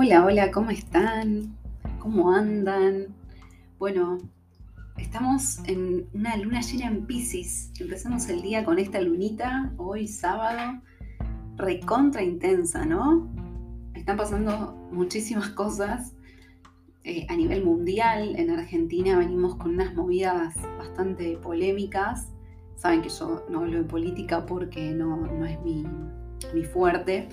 Hola, hola, ¿cómo están? ¿Cómo andan? Bueno, estamos en una luna llena en Pisces. Empezamos el día con esta lunita, hoy sábado, recontra intensa, ¿no? Están pasando muchísimas cosas eh, a nivel mundial. En Argentina venimos con unas movidas bastante polémicas. Saben que yo no hablo de política porque no, es mi, fuerte.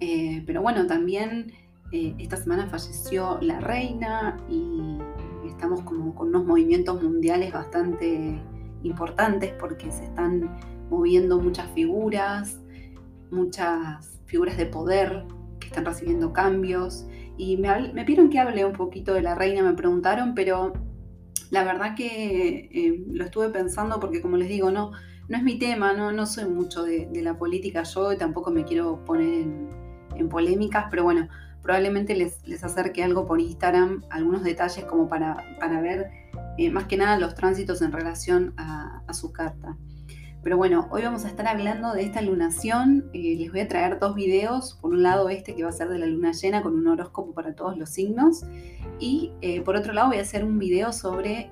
Eh, pero bueno, también eh, esta semana falleció la reina y estamos como con unos movimientos mundiales bastante importantes porque se están moviendo muchas figuras, muchas figuras de poder que están recibiendo cambios. Y me, me pidieron que hable un poquito de la reina, me preguntaron, pero la verdad que eh, lo estuve pensando porque como les digo, no, no es mi tema, no, no soy mucho de, la política yo y tampoco me quiero poner en polémicas, pero bueno, probablemente les, les, acerque algo por Instagram, algunos detalles como para, para ver eh, más que nada los tránsitos en relación a, su carta. Pero bueno, hoy vamos a estar hablando de esta lunación. Eh, les voy a traer dos videos. Por un lado este que va a ser de la luna llena con un horóscopo para todos los signos. Y eh, por otro lado voy a hacer un video sobre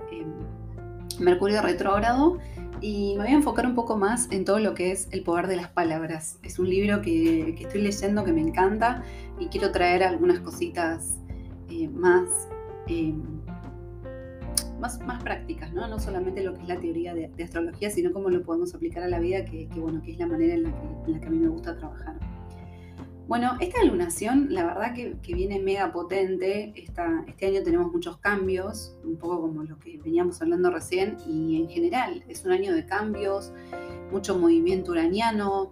Mercurio retrógrado y me voy a enfocar un poco más en todo lo que es el poder de las palabras. Es un libro que, estoy leyendo que me encanta y quiero traer algunas cositas eh, más, eh, más, más, prácticas, ¿no? No solamente lo que es la teoría de, astrología, sino cómo lo podemos aplicar a la vida, que, bueno, que es la manera en la en la que a mí me gusta trabajar. Bueno, esta lunación, la verdad que, viene mega potente. este año tenemos muchos cambios, un poco como lo que veníamos hablando recién, y en general es un año de cambios, mucho movimiento uraniano,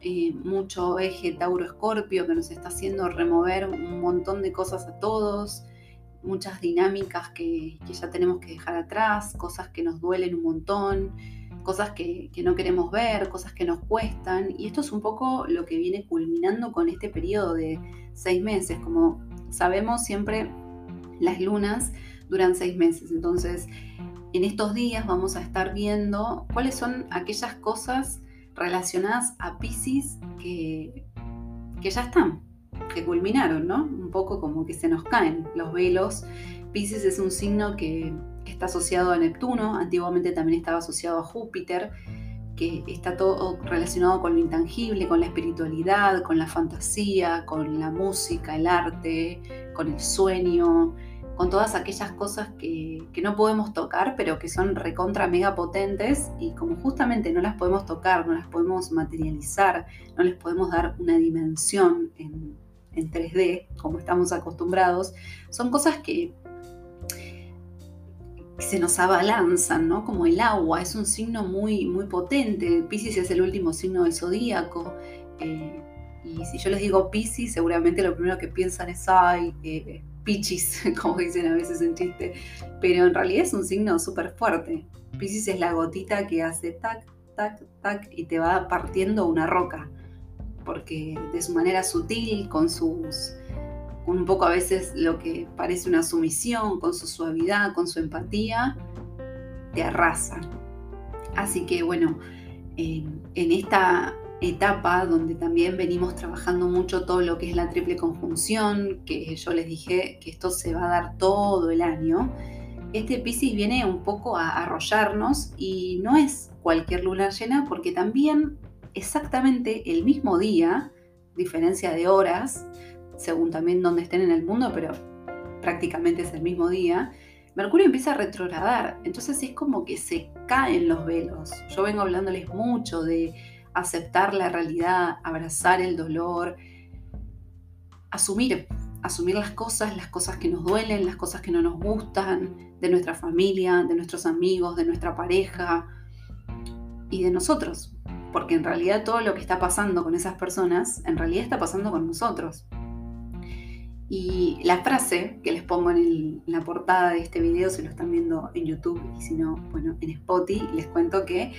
eh, mucho eje Tauro-Escorpio que nos está haciendo remover un montón de cosas a todos, muchas dinámicas que ya tenemos que dejar atrás, cosas que nos duelen un montón cosas que, no queremos ver, cosas que nos cuestan. Y esto es un poco lo que viene culminando con este periodo de seis meses. Como sabemos, siempre las lunas duran seis meses. Entonces, en estos días vamos a estar viendo cuáles son aquellas cosas relacionadas a Pisces que, que ya están, que culminaron, ¿no? Un poco como que se nos caen los velos. Pisces es un signo que está asociado a Neptuno, antiguamente también estaba asociado a Júpiter, que está todo relacionado con lo intangible, con la espiritualidad, con la fantasía, con la música, el arte, con el sueño, con todas aquellas cosas que, no podemos tocar, pero que son recontra mega potentes y como justamente no las podemos tocar, no las podemos materializar, no les podemos dar una dimensión en, en 3D, como estamos acostumbrados, son cosas que se nos abalanzan, ¿no? Como el agua, es un signo muy, muy potente. Pisces es el último signo del zodíaco. Eh, y si yo les digo Pisces, seguramente lo primero que piensan es, ay, eh, Pichis, como dicen a veces en chiste. Pero en realidad es un signo súper fuerte. Pisces es la gotita que hace tac, tac, tac y te va partiendo una roca. Porque de su manera sutil, con sus un poco a veces lo que parece una sumisión, con su suavidad, con su empatía, te arrasa. Así que bueno, en esta etapa donde también venimos trabajando mucho todo lo que es la triple conjunción, que yo les dije que esto se va a dar todo el año, este Piscis viene un poco a arrollarnos y no es cualquier luna llena porque también exactamente el mismo día, diferencia de horas, según también donde estén en el mundo, pero prácticamente es el mismo día, Mercurio empieza a retrogradar. Entonces es como que se caen los velos. Yo vengo hablándoles mucho de aceptar la realidad, abrazar el dolor, asumir, asumir las cosas, las cosas que nos duelen, las cosas que no nos gustan, de nuestra familia, de nuestros amigos, de nuestra pareja y de nosotros. Porque en realidad todo lo que está pasando con esas personas, en realidad está pasando con nosotros. Y la frase que les pongo en, la portada de este video, si lo están viendo en YouTube y si no, bueno, en Spotify, les cuento que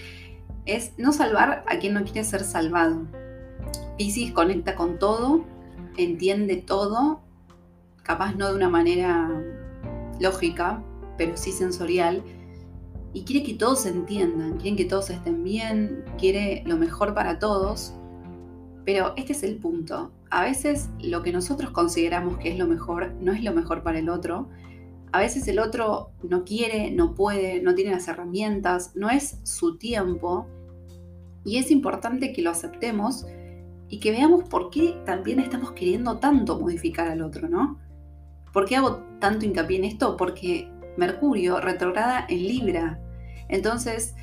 es no salvar a quien no quiere ser salvado. Pisces conecta con todo, entiende todo, capaz no de una manera lógica, pero sí sensorial, y quiere que todos se entiendan, quiere que todos estén bien, quiere lo mejor para todos, Pero este es el punto. A veces lo que nosotros consideramos que es lo mejor no es lo mejor para el otro. A veces el otro no quiere, no puede, no tiene las herramientas, no es su tiempo. Y es importante que lo aceptemos y que veamos por qué también estamos queriendo tanto modificar al otro, ¿no? ¿Por qué hago tanto hincapié en esto? Porque Mercurio retrograda en Libra. Entonces,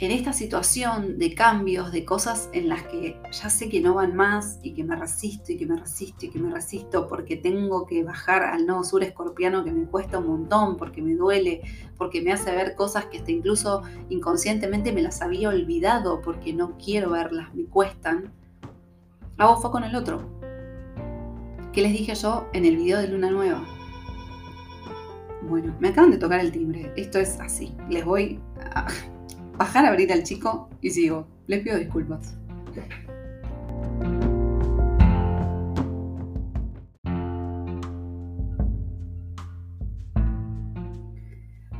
en esta situación de cambios, de cosas en las que ya sé que no van más y que me resisto y que me resisto y que me resisto porque tengo que bajar al nodo sur escorpiano que me cuesta un montón, porque me duele, porque me hace ver cosas que hasta incluso inconscientemente me las había olvidado porque no quiero verlas, me cuestan, hago foco en el otro. ¿Qué les dije yo en el video de Luna Nueva? Bueno, me acaban de tocar el timbre. Esto es así. Les voy a bajar a abrir al chico y sigo. Les pido disculpas.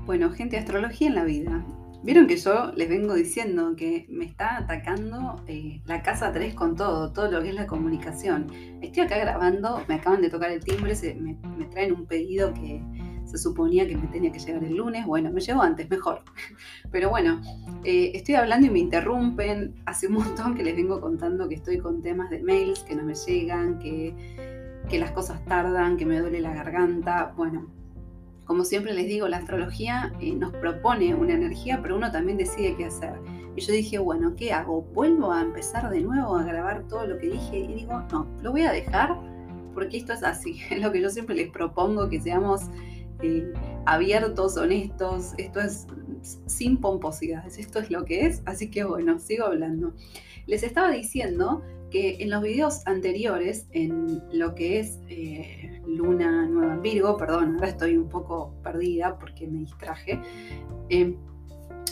Bueno, gente, astrología en la vida. Vieron que yo les vengo diciendo que me está atacando eh, la casa 3 con todo, todo lo que es la comunicación. Estoy acá grabando, me acaban de tocar el timbre, me traen un pedido que, se suponía que me tenía que llegar el lunes, bueno, me llegó antes, mejor. Pero bueno, eh, estoy hablando y me interrumpen. Hace un montón que les vengo contando que estoy con temas de mails que no me llegan, que, que las cosas tardan, que me duele la garganta. Bueno, como siempre les digo, la astrología eh, nos propone una energía, pero uno también decide qué hacer. Y yo dije, bueno, ¿qué hago? ¿Vuelvo a empezar de nuevo a grabar todo lo que dije? Y digo, no, lo voy a dejar porque esto es así. Es lo que yo siempre les propongo, que seamos abiertos, honestos, esto es sin pomposidades, esto es lo que es, así que bueno, sigo hablando. Les estaba diciendo que en los videos anteriores, en lo que es eh, Luna Nueva en Virgo, perdón, ahora estoy un poco perdida porque me distraje, eh,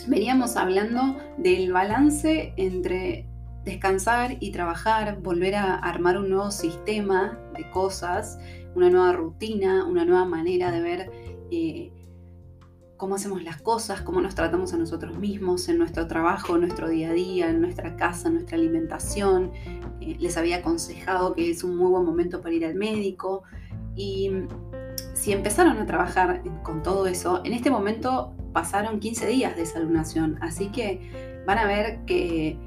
veníamos hablando del balance entre descansar y trabajar, volver a armar un nuevo sistema de cosas, una nueva rutina, una nueva manera de ver eh, cómo hacemos las cosas, cómo nos tratamos a nosotros mismos en nuestro trabajo, en nuestro día a día, en nuestra casa, en nuestra alimentación. Eh, les había aconsejado que es un muy buen momento para ir al médico. Y si empezaron a trabajar con todo eso, en este momento pasaron 15 días de esa lunación, así que van a ver que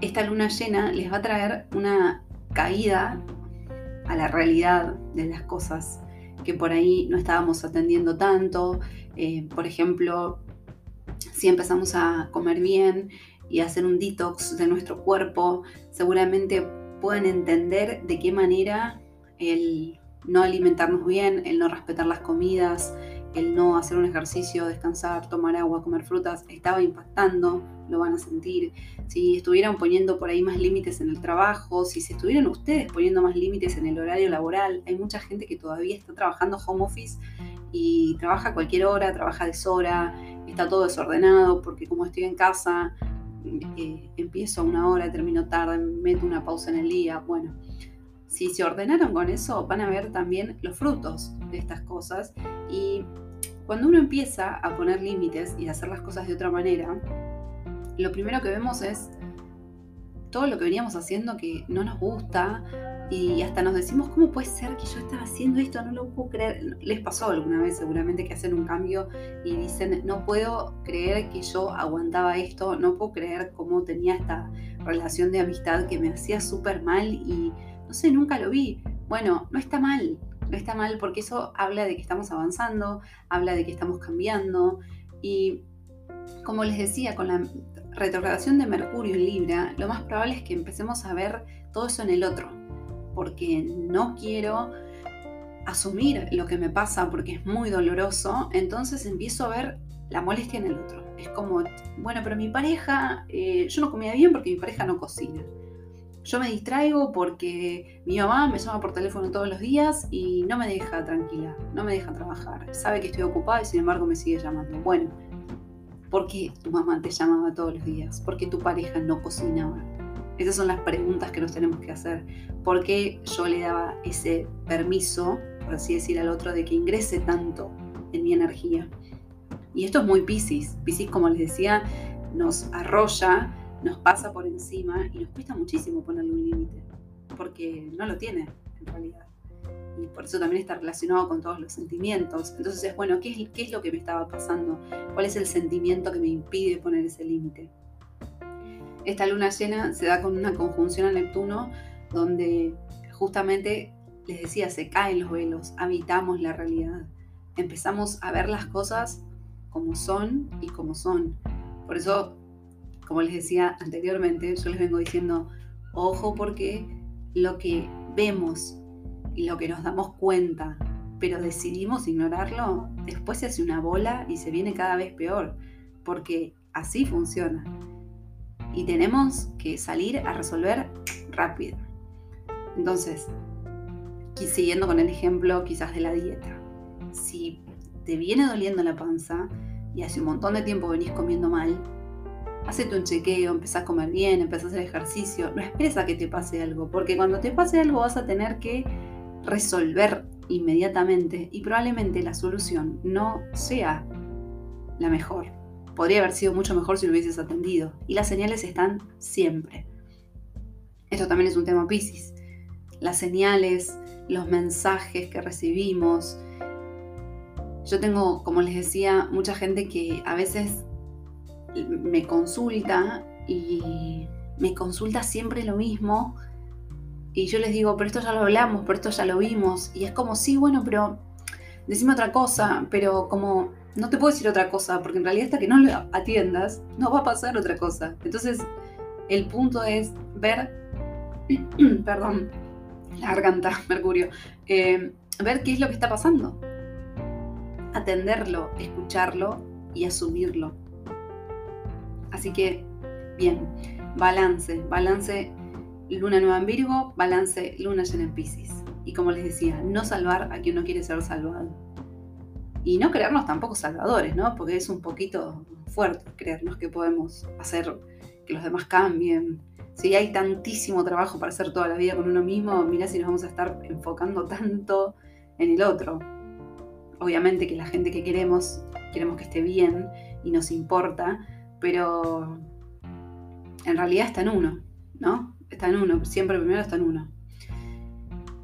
esta luna llena les va a traer una caída a la realidad de las cosas que por ahí no estábamos atendiendo tanto. Eh, por ejemplo, si empezamos a comer bien y a hacer un detox de nuestro cuerpo, seguramente pueden entender de qué manera el no alimentarnos bien, el no respetar las comidas, el no hacer un ejercicio, descansar, tomar agua, comer frutas, estaba impactando, lo van a sentir. Si estuvieran poniendo por ahí más límites en el trabajo, si se estuvieran ustedes poniendo más límites en el horario laboral, hay mucha gente que todavía está trabajando home office y trabaja cualquier hora, trabaja deshora, está todo desordenado porque como estoy en casa, eh, empiezo a una hora, termino tarde, meto una pausa en el día, bueno. Si se ordenaron con eso, van a ver también los frutos de estas cosas y cuando uno empieza a poner límites y a hacer las cosas de otra manera, lo primero que vemos es todo lo que veníamos haciendo que no nos gusta y hasta nos decimos, ¿cómo puede ser que yo estaba haciendo esto? No lo puedo creer. Les pasó alguna vez seguramente que hacen un cambio y dicen, no puedo creer que yo aguantaba esto, no puedo creer cómo tenía esta relación de amistad que me hacía súper mal y no sé, nunca lo vi. Bueno, no está mal, no está mal porque eso habla de que estamos avanzando, habla de que estamos cambiando y como les decía, con la retrogradación de Mercurio en Libra, lo más probable es que empecemos a ver todo eso en el otro, porque no quiero asumir lo que me pasa porque es muy doloroso, entonces empiezo a ver la molestia en el otro. Es como, bueno, pero mi pareja, eh, yo no comía bien porque mi pareja no cocina. Yo me distraigo porque mi mamá me llama por teléfono todos los días y no me deja tranquila, no me deja trabajar. Sabe que estoy ocupada y sin embargo me sigue llamando. Bueno, ¿por qué tu mamá te llamaba todos los días? ¿Por qué tu pareja no cocinaba? Esas son las preguntas que nos tenemos que hacer. ¿Por qué yo le daba ese permiso, por así decir, al otro de que ingrese tanto en mi energía? Y esto es muy Pisces. Pisces, como les decía, nos arrolla nos pasa por encima y nos cuesta muchísimo ponerle un límite, porque no lo tiene en realidad. Y por eso también está relacionado con todos los sentimientos. Entonces es bueno, ¿qué es, qué es lo que me estaba pasando? ¿Cuál es el sentimiento que me impide poner ese límite? Esta luna llena se da con una conjunción a Neptuno donde justamente, les decía, se caen los velos, habitamos la realidad, empezamos a ver las cosas como son y como son. Por eso como les decía anteriormente, yo les vengo diciendo, ojo porque lo que vemos y lo que nos damos cuenta, pero decidimos ignorarlo, después se hace una bola y se viene cada vez peor, porque así funciona. Y tenemos que salir a resolver rápido. Entonces, siguiendo con el ejemplo quizás de la dieta, si te viene doliendo la panza y hace un montón de tiempo venís comiendo mal, hacete un chequeo, empezá a comer bien, empezá a hacer ejercicio. No esperes a que te pase algo, porque cuando te pase algo vas a tener que resolver inmediatamente y probablemente la solución no sea la mejor. Podría haber sido mucho mejor si lo hubieses atendido. Y las señales están siempre. Esto también es un tema Pisces. Las señales, los mensajes que recibimos. Yo tengo, como les decía, mucha gente que a veces me consulta y me consulta siempre lo mismo. Y yo les digo, pero esto ya lo hablamos, pero esto ya lo vimos. Y es como, sí, bueno, pero decime otra cosa, pero como no te puedo decir otra cosa, porque en realidad hasta que no lo atiendas, no va a pasar otra cosa. Entonces, el punto es ver, perdón, la garganta, Mercurio, eh, ver qué es lo que está pasando. Atenderlo, escucharlo y asumirlo. Así que, bien, balance, balance luna nueva en Virgo, balance luna llena en Pisces. Y como les decía, no salvar a quien no quiere ser salvado. Y no creernos tampoco salvadores, ¿no? Porque es un poquito fuerte creernos que podemos hacer que los demás cambien. Si hay tantísimo trabajo para hacer toda la vida con uno mismo, mira si nos vamos a estar enfocando tanto en el otro. Obviamente que la gente que queremos, queremos que esté bien y nos importa, pero en realidad está en uno, ¿no? Está en uno, siempre primero está en uno.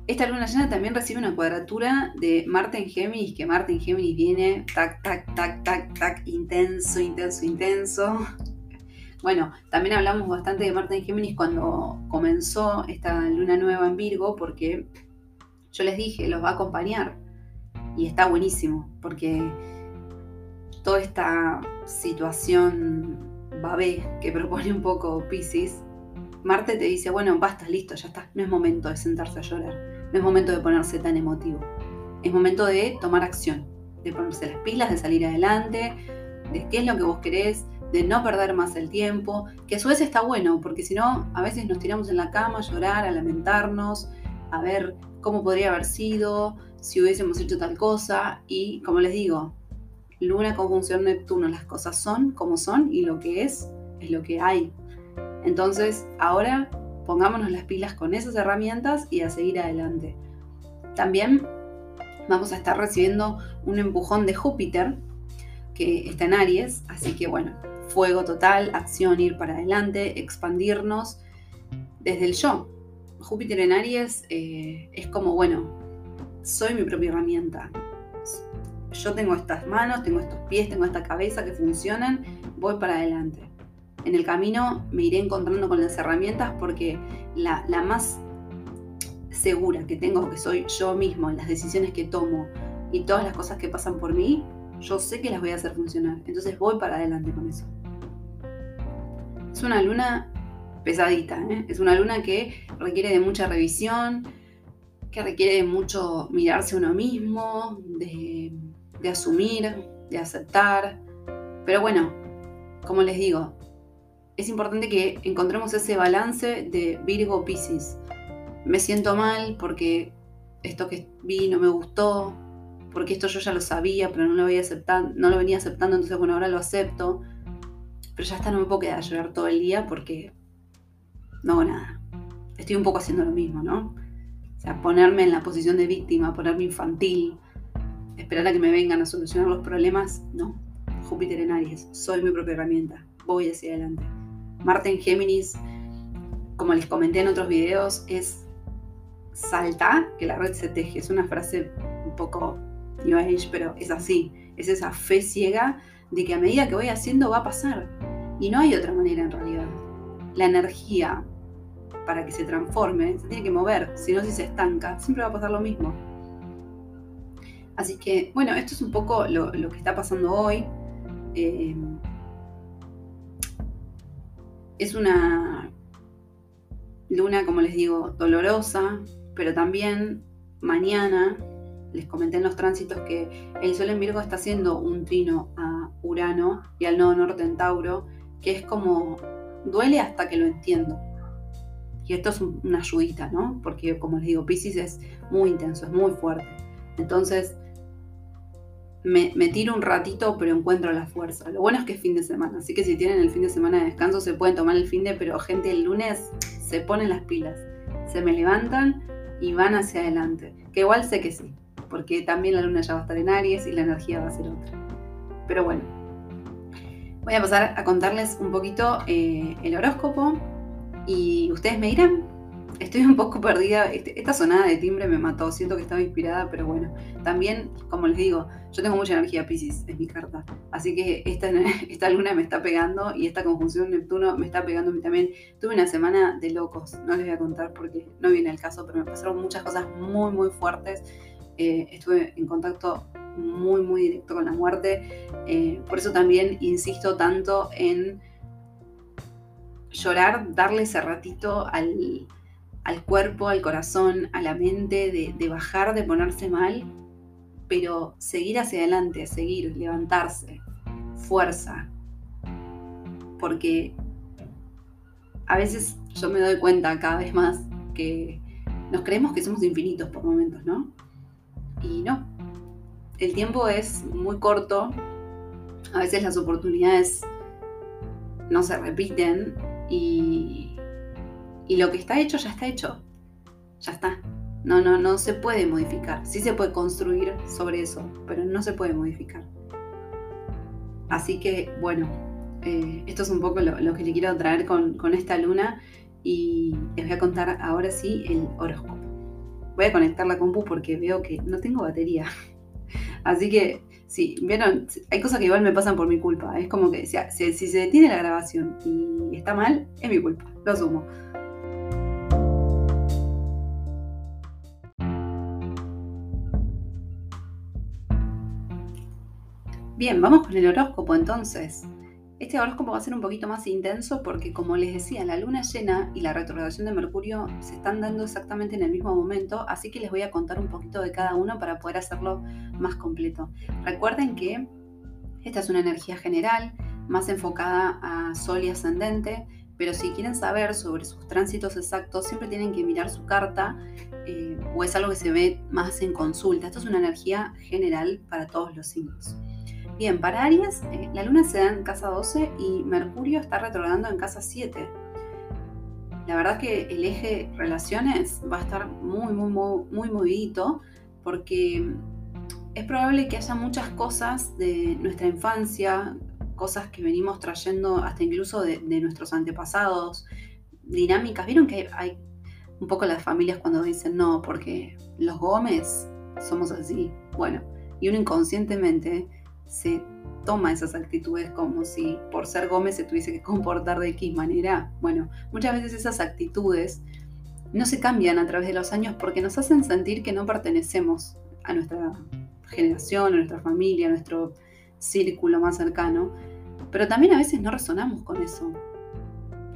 Esta luna llena también recibe una cuadratura de Marte en Géminis, que Marte en Géminis viene tac, tac, tac, tac, tac, intenso, intenso, intenso. Bueno, también hablamos bastante de Marte en Géminis cuando comenzó esta luna nueva en Virgo, porque yo les dije, los va a acompañar. Y está buenísimo, porque toda esta situación babé que propone un poco Pisces, Marte te dice, bueno, basta, listo, ya está, no es momento de sentarse a llorar, no es momento de ponerse tan emotivo, es momento de tomar acción, de ponerse las pilas, de salir adelante, de qué es lo que vos querés, de no perder más el tiempo, que a su vez está bueno, porque si no, a veces nos tiramos en la cama a llorar, a lamentarnos, a ver cómo podría haber sido, si hubiésemos hecho tal cosa, y como les digo, Luna conjunción Neptuno, las cosas son como son y lo que es es lo que hay. Entonces, ahora pongámonos las pilas con esas herramientas y a seguir adelante. También vamos a estar recibiendo un empujón de Júpiter, que está en Aries, así que bueno, fuego total, acción, ir para adelante, expandirnos desde el yo. Júpiter en Aries eh, es como, bueno, soy mi propia herramienta, yo tengo estas manos, tengo estos pies, tengo esta cabeza que funcionan, voy para adelante. En el camino me iré encontrando con las herramientas porque la, más segura que tengo, que soy yo mismo, las decisiones que tomo y todas las cosas que pasan por mí, yo sé que las voy a hacer funcionar. Entonces voy para adelante con eso. Es una luna pesadita, ¿eh? es una luna que requiere de mucha revisión, que requiere de mucho mirarse uno mismo, de asumir, de aceptar. Pero bueno, como les digo, es importante que encontremos ese balance de Virgo Pisces. Me siento mal porque esto que vi no me gustó, porque esto yo ya lo sabía, pero no lo, voy aceptando, no lo venía aceptando, entonces bueno, ahora lo acepto. Pero ya está, no me puedo quedar llorar todo el día porque no hago nada. Estoy un poco haciendo lo mismo, ¿no? O sea, ponerme en la posición de víctima, ponerme infantil, esperar a que me vengan a solucionar los problemas, no. Júpiter en Aries, soy mi propia herramienta, voy hacia adelante. Marte en Géminis, como les comenté en otros videos, es salta que la red se teje. Es una frase un poco New Age, pero es así. Es esa fe ciega de que a medida que voy haciendo va a pasar. Y no hay otra manera en realidad. La energía para que se transforme se tiene que mover, si no si se estanca, siempre va a pasar lo mismo. Así que, bueno, esto es un poco lo, que está pasando hoy. Eh, es una luna, como les digo, dolorosa, pero también mañana les comenté en los tránsitos que el Sol en Virgo está haciendo un trino a Urano y al nodo norte en Tauro, que es como duele hasta que lo entiendo. Y esto es una ayudita, ¿no? Porque como les digo, Pisces es muy intenso, es muy fuerte. Entonces, me, tiro un ratito, pero encuentro la fuerza. Lo bueno es que es fin de semana, así que si tienen el fin de semana de descanso, se pueden tomar el fin de, pero gente, el lunes se ponen las pilas, se me levantan y van hacia adelante. Que igual sé que sí, porque también la luna ya va a estar en Aries y la energía va a ser otra. Pero bueno, voy a pasar a contarles un poquito eh, el horóscopo y ustedes me dirán, estoy un poco perdida, este, esta sonada de timbre me mató, siento que estaba inspirada, pero bueno, también, como les digo, yo tengo mucha energía Pisces en mi carta, así que esta, esta luna me está pegando y esta conjunción Neptuno me está pegando a mí también. Tuve una semana de locos, no les voy a contar porque no viene el caso, pero me pasaron muchas cosas muy, muy fuertes. Eh, estuve en contacto muy, muy directo con la muerte, eh, por eso también insisto tanto en llorar, darle ese ratito al, cuerpo, al corazón, a la mente, de, bajar, de ponerse mal, pero seguir hacia adelante, seguir, levantarse, fuerza. Porque a veces yo me doy cuenta cada vez más que nos creemos que somos infinitos por momentos, ¿no? Y no. El tiempo es muy corto, a veces las oportunidades no se repiten y, lo que está hecho ya está hecho. Ya está. No, no, no se puede modificar. Sí se puede construir sobre eso, pero no se puede modificar. Así que, bueno, eh, esto es un poco lo, que le quiero traer con, con, esta luna y les voy a contar ahora sí el horóscopo. Voy a conectar la compu porque veo que no tengo batería. Así que Sí, vieron, hay cosas que igual me pasan por mi culpa. Es como que si, si, se detiene la grabación y está mal, es mi culpa, lo asumo. Bien, vamos con el horóscopo entonces. Este horóscopo va a ser un poquito más intenso porque, como les decía, la luna llena y la retrogradación de Mercurio se están dando exactamente en el mismo momento, así que les voy a contar un poquito de cada uno para poder hacerlo más completo. Recuerden que esta es una energía general, más enfocada a Sol y ascendente, pero si quieren saber sobre sus tránsitos exactos, siempre tienen que mirar su carta eh, o es algo que se ve más en consulta. Esto es una energía general para todos los signos. Bien, para Aries, eh, la luna se da en casa 12 y Mercurio está retrogradando en casa 7. La verdad que el eje relaciones va a estar muy, muy, muy, muy movidito porque es probable que haya muchas cosas de nuestra infancia, cosas que venimos trayendo hasta incluso de, de nuestros antepasados, dinámicas. ¿Vieron que hay un poco las familias cuando dicen no, porque los Gómez somos así? Bueno, y uno inconscientemente se toma esas actitudes como si por ser Gómez se tuviese que comportar de X manera. Bueno, muchas veces esas actitudes no se cambian a través de los años porque nos hacen sentir que no pertenecemos a nuestra generación, a nuestra familia, a nuestro círculo más cercano, pero también a veces no resonamos con eso.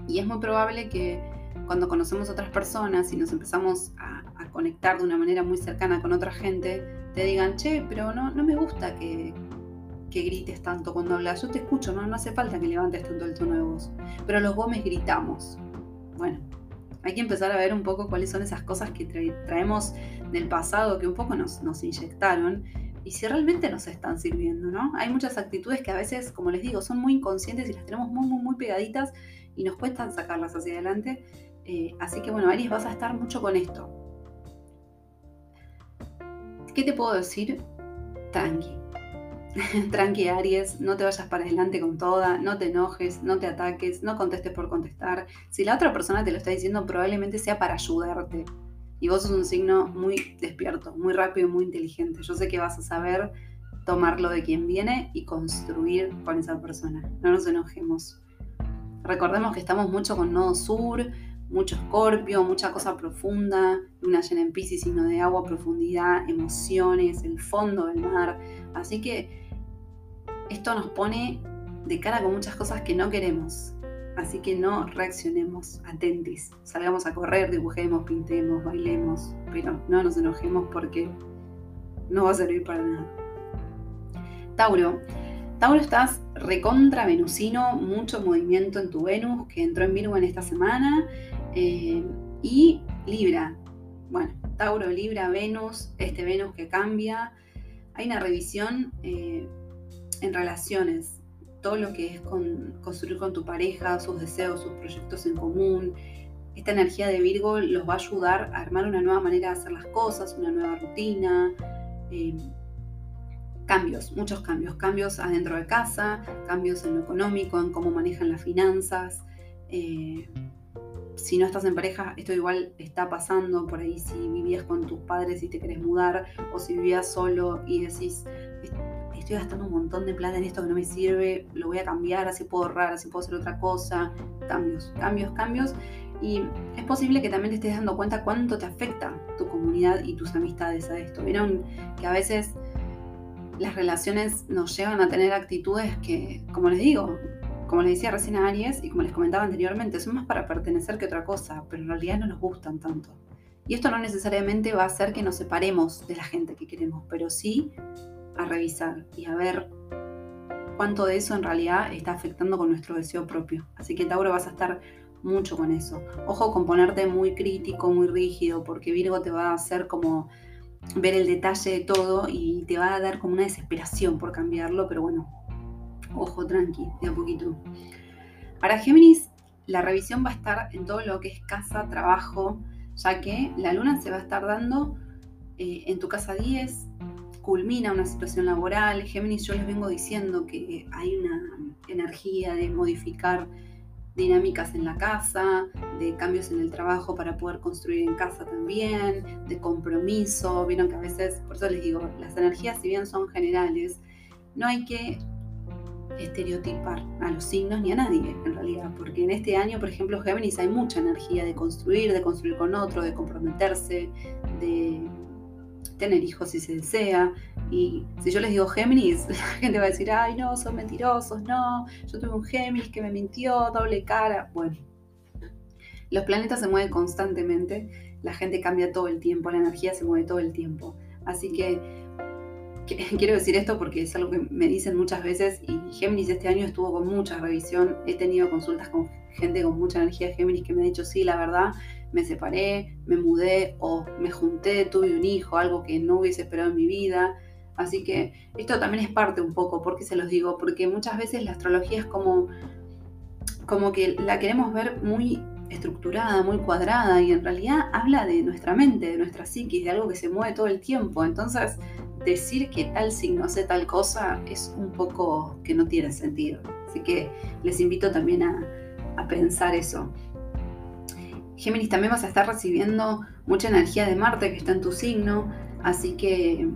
Y es muy probable que cuando conocemos otras personas y nos empezamos a, conectar de una manera muy cercana con otra gente, te digan, che, pero no, no me gusta que, que grites tanto cuando hablas. Yo te escucho, ¿no? no hace falta que levantes tanto el tono de voz. Pero los Gómez gritamos. Bueno, hay que empezar a ver un poco cuáles son esas cosas que traemos del pasado que un poco nos, inyectaron y si realmente nos están sirviendo, ¿no? Hay muchas actitudes que a veces, como les digo, son muy inconscientes y las tenemos muy, muy, muy pegaditas y nos cuesta sacarlas hacia adelante. Eh, así que bueno, Aries, vas a estar mucho con esto. ¿Qué te puedo decir? Tranqui tranqui Aries, no te vayas para adelante con toda, no te enojes, no te ataques, no contestes por contestar. Si la otra persona te lo está diciendo, probablemente sea para ayudarte. Y vos sos un signo muy despierto, muy rápido y muy inteligente. Yo sé que vas a saber tomarlo de quien viene y construir con esa persona. No nos enojemos. Recordemos que estamos mucho con Nodo Sur, mucho escorpio, mucha cosa profunda, luna llena en Pisces, signo de agua, profundidad, emociones, el fondo del mar. Así que esto nos pone de cara con muchas cosas que no queremos. Así que no reaccionemos, atentis. Salgamos a correr, dibujemos, pintemos, bailemos, pero no nos enojemos porque no va a servir para nada. Tauro. Tauro estás recontra venusino, mucho movimiento en tu Venus que entró en Virgo en esta semana eh, y Libra, bueno, Tauro, Libra, Venus, este Venus que cambia. Hay una revisión eh, en relaciones, todo lo que es con, construir con tu pareja, sus deseos, sus proyectos en común. Esta energía de Virgo los va a ayudar a armar una nueva manera de hacer las cosas, una nueva rutina. Eh, cambios, muchos cambios, cambios adentro de casa, cambios en lo económico, en cómo manejan las finanzas si no estás en pareja, esto igual está pasando por ahí si vivías con tus padres y te querés mudar, o si vivías solo y decís, estoy gastando un montón de plata en esto que no me sirve, lo voy a cambiar, así puedo ahorrar, así puedo hacer otra cosa, cambios, cambios, cambios. Y es posible que también te estés dando cuenta cuánto te afecta tu comunidad y tus amistades a esto. Vieron que a veces las relaciones nos llevan a tener actitudes que, como les digo, como les decía recién a Aries y como les comentaba anteriormente, son más para pertenecer que otra cosa, pero en realidad no nos gustan tanto. Y esto no necesariamente va a hacer que nos separemos de la gente que queremos, pero sí a revisar y a ver cuánto de eso en realidad está afectando con nuestro deseo propio. Así que Tauro vas a estar mucho con eso. Ojo con ponerte muy crítico, muy rígido, porque Virgo te va a hacer como ver el detalle de todo y te va a dar como una desesperación por cambiarlo, pero bueno, Ojo, tranqui, de a poquito. Para Géminis, la revisión va a estar en todo lo que es casa, trabajo, ya que la luna se va a estar dando eh, en tu casa 10, culmina una situación laboral. Géminis, yo les vengo diciendo que hay una energía de modificar dinámicas en la casa, de cambios en el trabajo para poder construir en casa también, de compromiso. Vieron que a veces, por eso les digo, las energías, si bien son generales, no hay que estereotipar a los signos ni a nadie en realidad, porque en este año, por ejemplo, Géminis hay mucha energía de construir, de construir con otro, de comprometerse, de tener hijos si se desea. Y si yo les digo Géminis, la gente va a decir, ay no, son mentirosos, no, yo tuve un Géminis que me mintió, doble cara. Bueno, los planetas se mueven constantemente, la gente cambia todo el tiempo, la energía se mueve todo el tiempo. Así que quiero decir esto porque es algo que me dicen muchas veces y Géminis este año estuvo con mucha revisión. He tenido consultas con gente con mucha energía de Géminis que me ha dicho, sí, la verdad, me separé, me mudé o me junté, tuve un hijo, algo que no hubiese esperado en mi vida. Así que esto también es parte un poco, porque se los digo, porque muchas veces la astrología es como, como que la queremos ver muy estructurada, muy cuadrada y en realidad habla de nuestra mente, de nuestra psiquis, de algo que se mueve todo el tiempo. Entonces, decir que tal signo hace tal cosa es un poco que no tiene sentido. Así que les invito también a, pensar eso. Géminis también vas a estar recibiendo mucha energía de Marte que está en tu signo, así que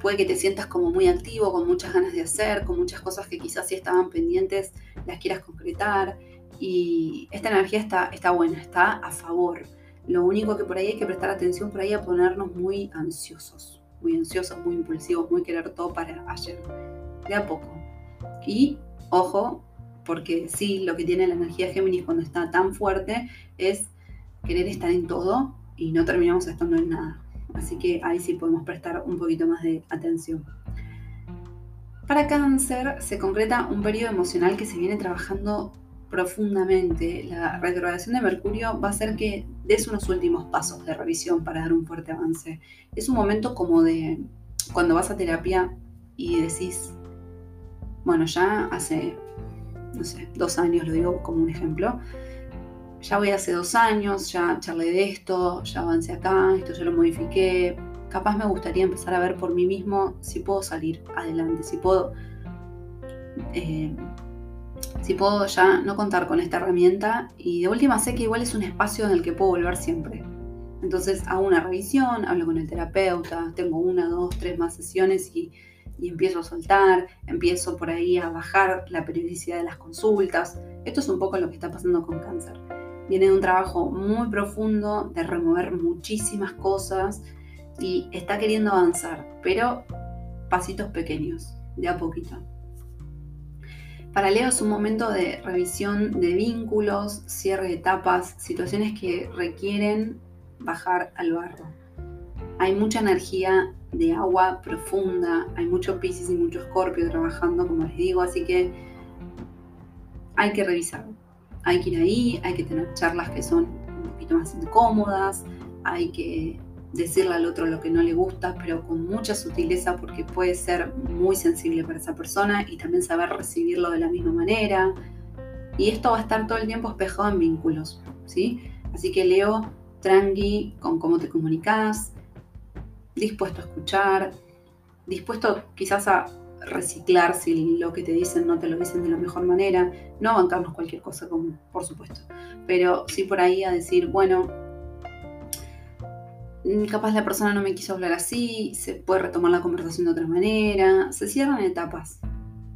puede que te sientas como muy activo, con muchas ganas de hacer, con muchas cosas que quizás si estaban pendientes las quieras concretar. Y esta energía está, está buena, está a favor. Lo único que por ahí hay que prestar atención por ahí a ponernos muy ansiosos muy ansiosos, muy impulsivos, muy querer todo para ayer. De a poco. Y ojo, porque sí, lo que tiene la energía Géminis cuando está tan fuerte es querer estar en todo y no terminamos estando en nada. Así que ahí sí podemos prestar un poquito más de atención. Para cáncer se concreta un periodo emocional que se viene trabajando profundamente. La retrogradación de Mercurio va a hacer que des unos últimos pasos de revisión para dar un fuerte avance. Es un momento como de cuando vas a terapia y decís, bueno, ya hace, no sé, dos años, lo digo como un ejemplo, ya voy hace dos años, ya charlé de esto, ya avancé acá, esto ya lo modifiqué, capaz me gustaría empezar a ver por mí mismo si puedo salir adelante, si puedo, eh, si puedo ya no contar con esta herramienta y de última sé que igual es un espacio en el que puedo volver siempre. Entonces hago una revisión, hablo con el terapeuta, tengo una, dos, tres más sesiones y, y empiezo a soltar, empiezo por ahí a bajar la periodicidad de las consultas. Esto es un poco lo que está pasando con cáncer. Viene de un trabajo muy profundo de remover muchísimas cosas y está queriendo avanzar, pero pasitos pequeños, de a poquito. Para Leo es un momento de revisión de vínculos, cierre de etapas, situaciones que requieren bajar al barro. Hay mucha energía de agua profunda, hay mucho Pisces y mucho Escorpio trabajando, como les digo, así que hay que revisarlo. Hay que ir ahí, hay que tener charlas que son un poquito más incómodas, hay que decirle al otro lo que no le gusta, pero con mucha sutileza porque puede ser muy sensible para esa persona y también saber recibirlo de la misma manera. Y esto va a estar todo el tiempo espejado en vínculos, ¿sí? Así que Leo, tranqui con cómo te comunicas, dispuesto a escuchar, dispuesto quizás a reciclar si lo que te dicen no te lo dicen de la mejor manera, no bancarnos cualquier cosa, por supuesto, pero sí por ahí a decir, bueno, capaz la persona no me quiso hablar así, se puede retomar la conversación de otra manera, se cierran etapas.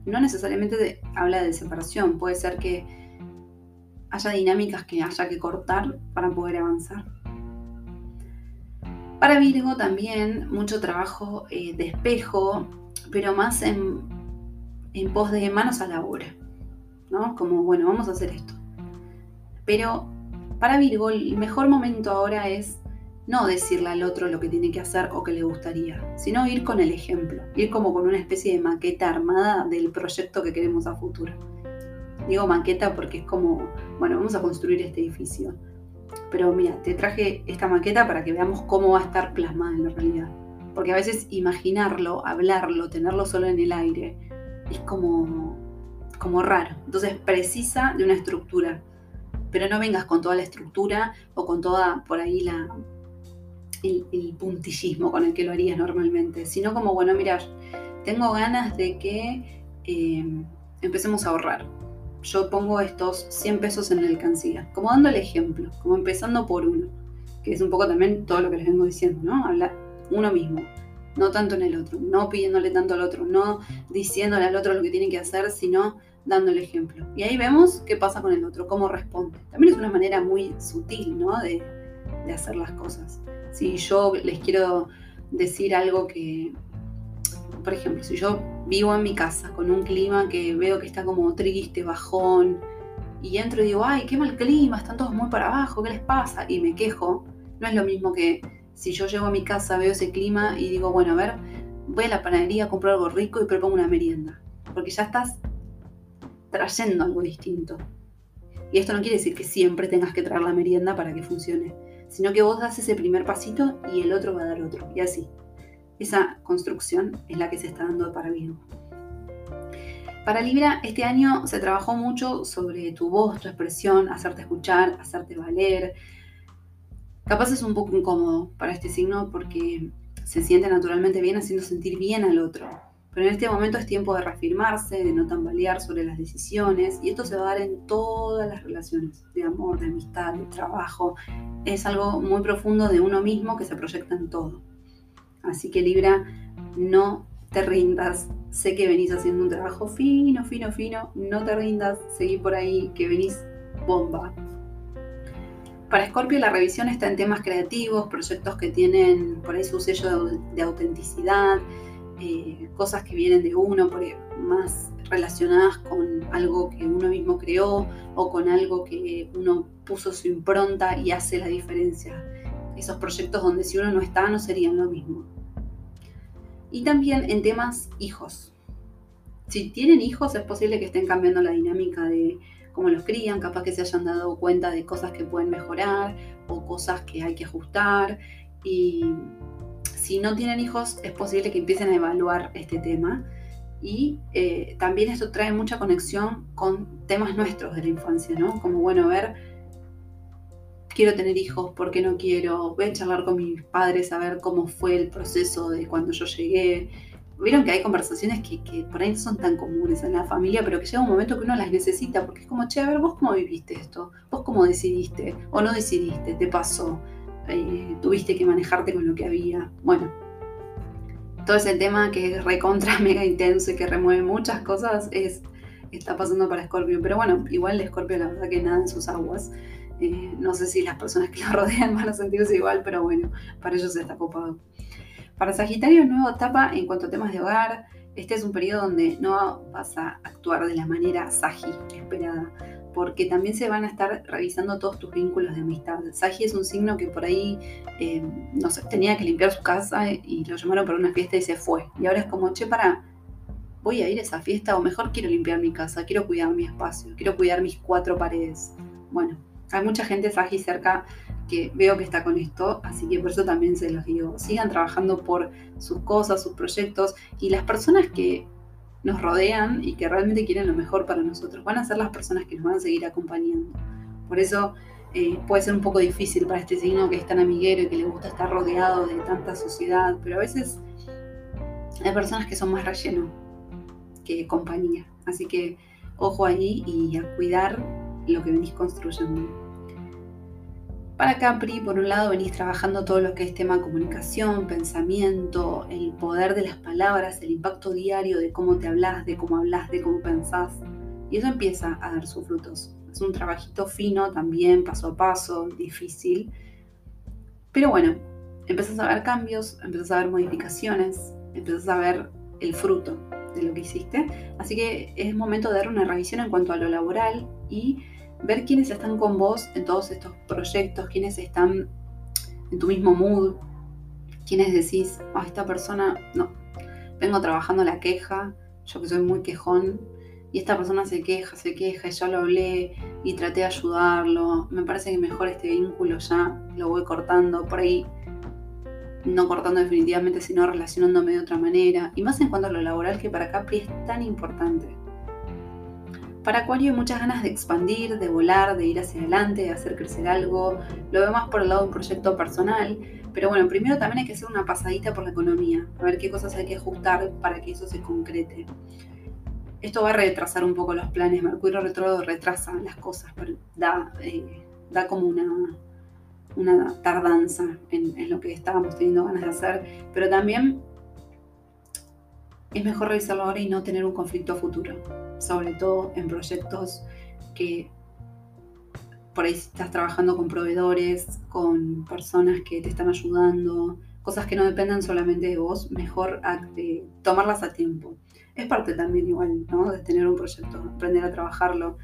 No necesariamente habla de separación, puede ser que haya dinámicas que haya que cortar para poder avanzar. Para Virgo también mucho trabajo eh, de espejo, pero más en, en pos de manos a la obra, ¿no? Como, bueno, vamos a hacer esto. Pero para Virgo el mejor momento ahora es no decirle al otro lo que tiene que hacer o que le gustaría, sino ir con el ejemplo, ir como con una especie de maqueta armada del proyecto que queremos a futuro. Digo maqueta porque es como, bueno, vamos a construir este edificio. Pero mira, te traje esta maqueta para que veamos cómo va a estar plasmada en la realidad. Porque a veces imaginarlo, hablarlo, tenerlo solo en el aire, es como, como raro. Entonces precisa de una estructura. Pero no vengas con toda la estructura o con toda por ahí la, el, puntillismo con el que lo harías normalmente, sino como, bueno, mirar, tengo ganas de que em, empecemos a ahorrar. Yo pongo estos 100 pesos en la alcancía, como dando el ejemplo, como empezando por uno, que es un poco también todo lo que les vengo diciendo, ¿no? Hablar uno mismo, no tanto en el otro, no pidiéndole tanto al otro, no diciéndole al otro lo que tiene que hacer, sino dando el ejemplo. Y ahí vemos qué pasa con el otro, cómo responde. También es una manera muy sutil, ¿no? De, de hacer las cosas. Si yo les quiero decir algo que, por ejemplo, si yo vivo en mi casa con un clima que veo que está como triste, bajón, y entro y digo, ay, qué mal clima, están todos muy para abajo, ¿qué les pasa? Y me quejo, no es lo mismo que si yo llego a mi casa, veo ese clima y digo, bueno, a ver, voy a la panadería a comprar algo rico y propongo una merienda, porque ya estás trayendo algo distinto. Y esto no quiere decir que siempre tengas que traer la merienda para que funcione sino que vos das ese primer pasito y el otro va a dar otro, y así. Esa construcción es la que se está dando para Virgo. Para Libra, este año se trabajó mucho sobre tu voz, tu expresión, hacerte escuchar, hacerte valer. Capaz es un poco incómodo para este signo porque se siente naturalmente bien haciendo sentir bien al otro. Pero en este momento es tiempo de reafirmarse, de no tambalear sobre las decisiones, y esto se va a dar en todas las relaciones, de amor, de amistad, de trabajo. Es algo muy profundo de uno mismo que se proyecta en todo. Así que Libra, no te rindas. Sé que venís haciendo un trabajo fino, fino, fino. No te rindas, seguí por ahí, que venís bomba. Para Scorpio la revisión está en temas creativos, proyectos que tienen por ahí su sello de autenticidad, eh, cosas que vienen de uno, más relacionadas con algo que uno mismo creó o con algo que uno puso su impronta y hace la diferencia. Esos proyectos donde si uno no está no serían lo mismo. Y también en temas hijos. Si tienen hijos es posible que estén cambiando la dinámica de cómo los crían, capaz que se hayan dado cuenta de cosas que pueden mejorar o cosas que hay que ajustar. Y si no tienen hijos, es posible que empiecen a evaluar este tema. Y eh, también esto trae mucha conexión con temas nuestros de la infancia, ¿no? Como, bueno, ver quiero tener hijos, ¿por qué no quiero? Voy a charlar con mis padres a ver cómo fue el proceso de cuando yo llegué. Vieron que hay conversaciones que, que, por ahí no son tan comunes en la familia, pero que llega un momento que uno las necesita, porque es como, che, a ver, vos cómo viviste esto, vos cómo decidiste, o no decidiste, te pasó, tuviste que manejarte con lo que había. Bueno, todo ese tema que es recontra mega intenso y que remueve muchas cosas es, está pasando para Scorpio. Pero bueno, igual de Scorpio la verdad que nada en sus aguas. Eh, no sé si las personas que lo rodean van a sentirse igual, pero bueno, para ellos está copado. Para Sagitario, nueva etapa en cuanto a temas de hogar. Este es un periodo donde no vas a actuar de la manera sagi esperada, porque también se van a estar revisando todos tus vínculos de amistad. Sagi es un signo que por ahí, eh, tenía que limpiar su casa y lo llamaron para una fiesta y se fue. Y ahora es como, che, para, voy a ir a esa fiesta o mejor quiero limpiar mi casa, quiero cuidar mi espacio, quiero cuidar mis cuatro paredes. Bueno, hay mucha gente Sagi cerca que veo que está con esto, así que por eso también se los digo, sigan trabajando por sus cosas, sus proyectos y las personas que nos rodean y que realmente quieren lo mejor para nosotros van a ser las personas que nos van a seguir acompañando. Por eso eh, puede ser un poco difícil para este signo que es tan amiguero y que le gusta estar rodeado de tanta sociedad, pero a veces hay personas que son más relleno que compañía. Así que ojo ahí y a cuidar lo que venís construyendo. Para Capri, por un lado, venís trabajando todo lo que es tema comunicación, pensamiento, el poder de las palabras, el impacto diario de cómo te hablas, de cómo hablas, de cómo pensás. Y eso empieza a dar sus frutos. Es un trabajito fino también, paso a paso, difícil. Pero bueno, empezás a ver cambios, empezás a ver modificaciones, empezás a ver el fruto de lo que hiciste. Así que es momento de dar una revisión en cuanto a lo laboral y ver quiénes están con vos en todos estos proyectos, quiénes están en tu mismo mood, quiénes decís, a esta persona, no, vengo trabajando la queja, yo que soy muy quejón, y esta persona se queja, se queja, y ya lo hablé y traté de ayudarlo, me parece que mejor este vínculo ya lo voy cortando, por ahí no cortando definitivamente, sino relacionándome de otra manera, y más en cuanto a lo laboral que para Capri es tan importante. Para Acuario hay muchas ganas de expandir, de volar, de ir hacia adelante, de hacer crecer algo. Lo veo más por el lado de un proyecto personal. Pero bueno, primero también hay que hacer una pasadita por la economía, a ver qué cosas hay que ajustar para que eso se concrete. Esto va a retrasar un poco los planes. Mercurio retrógrado retrasa las cosas, pero da, eh, como una, tardanza en lo que estábamos teniendo ganas de hacer. Pero también es mejor revisarlo ahora y no tener un conflicto futuro sobre todo en proyectos que por ahí estás trabajando con proveedores, con personas que te están ayudando, cosas que no dependen solamente de vos, mejor tomarlas a tiempo. Es parte también igual, ¿no? De tener un proyecto, aprender a trabajarlo.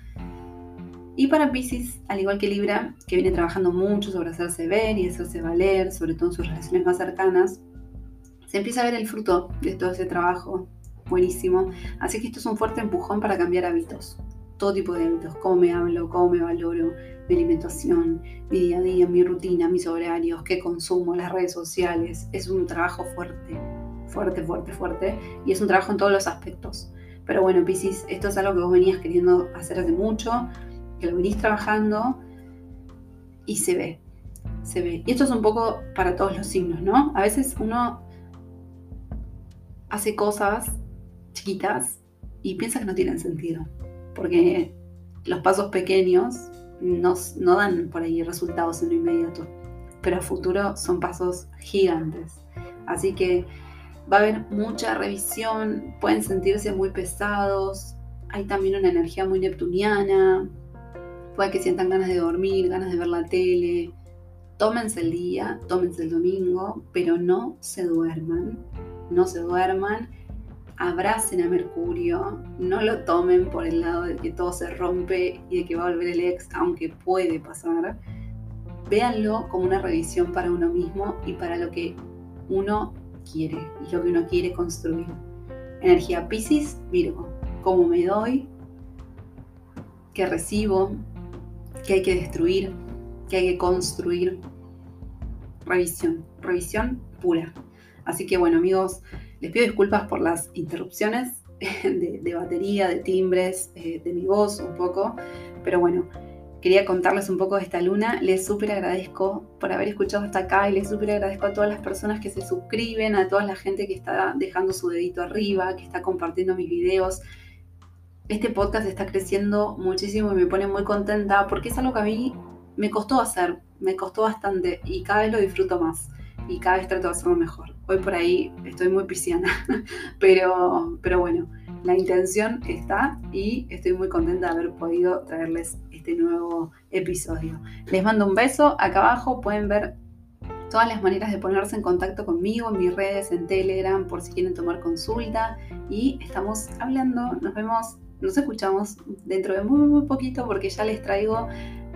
Y para Pisces, al igual que Libra, que viene trabajando mucho sobre hacerse ver y hacerse valer, sobre todo en sus relaciones más cercanas, se empieza a ver el fruto de todo ese trabajo, buenísimo. Así que esto es un fuerte empujón para cambiar hábitos, todo tipo de hábitos, cómo me hablo, cómo me valoro, mi alimentación, mi día a día, mi rutina, mis horarios, qué consumo, las redes sociales. Es un trabajo fuerte, fuerte, fuerte, fuerte, y es un trabajo en todos los aspectos. Pero bueno, Piscis, esto es algo que vos venías queriendo hacer hace mucho, que lo venís trabajando y se ve, se ve. Y esto es un poco para todos los signos, ¿no? A veces uno hace cosas chiquitas y piensa que no tienen sentido, porque los pasos pequeños no, no dan por ahí resultados en lo inmediato, pero a futuro son pasos gigantes. Así que va a haber mucha revisión, pueden sentirse muy pesados, hay también una energía muy neptuniana, puede que sientan ganas de dormir, ganas de ver la tele. Tómense el día, tómense el domingo, pero no se duerman, no se duerman abracen a Mercurio, no lo tomen por el lado de que todo se rompe y de que va a volver el ex, aunque puede pasar. Véanlo como una revisión para uno mismo y para lo que uno quiere y lo que uno quiere construir. Energía Pisces, Virgo, cómo me doy, qué recibo, qué hay que destruir, qué hay que construir. Revisión, revisión pura. Así que bueno amigos, les pido disculpas por las interrupciones de, batería, de timbres, eh, de mi voz un poco, pero bueno, quería contarles un poco de esta luna. Les súper agradezco por haber escuchado hasta acá y les súper agradezco a todas las personas que se suscriben, a toda la gente que está dejando su dedito arriba, que está compartiendo mis videos. Este podcast está creciendo muchísimo y me pone muy contenta porque es algo que a mí me costó hacer, me costó bastante y cada vez lo disfruto más y cada vez trato de hacerlo mejor. Hoy por ahí estoy muy pisciana, pero, pero bueno, la intención está y estoy muy contenta de haber podido traerles este nuevo episodio. Les mando un beso, acá abajo pueden ver todas las maneras de ponerse en contacto conmigo en mis redes, en Telegram, por si quieren tomar consulta. Y estamos hablando, nos vemos, nos escuchamos dentro de muy, muy poquito porque ya les traigo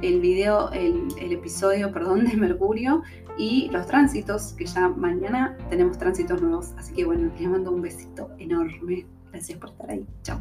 el video, el, episodio, perdón, de Mercurio y los tránsitos, que ya mañana tenemos tránsitos nuevos. Así que bueno, les mando un besito enorme. Gracias por estar ahí. Chao.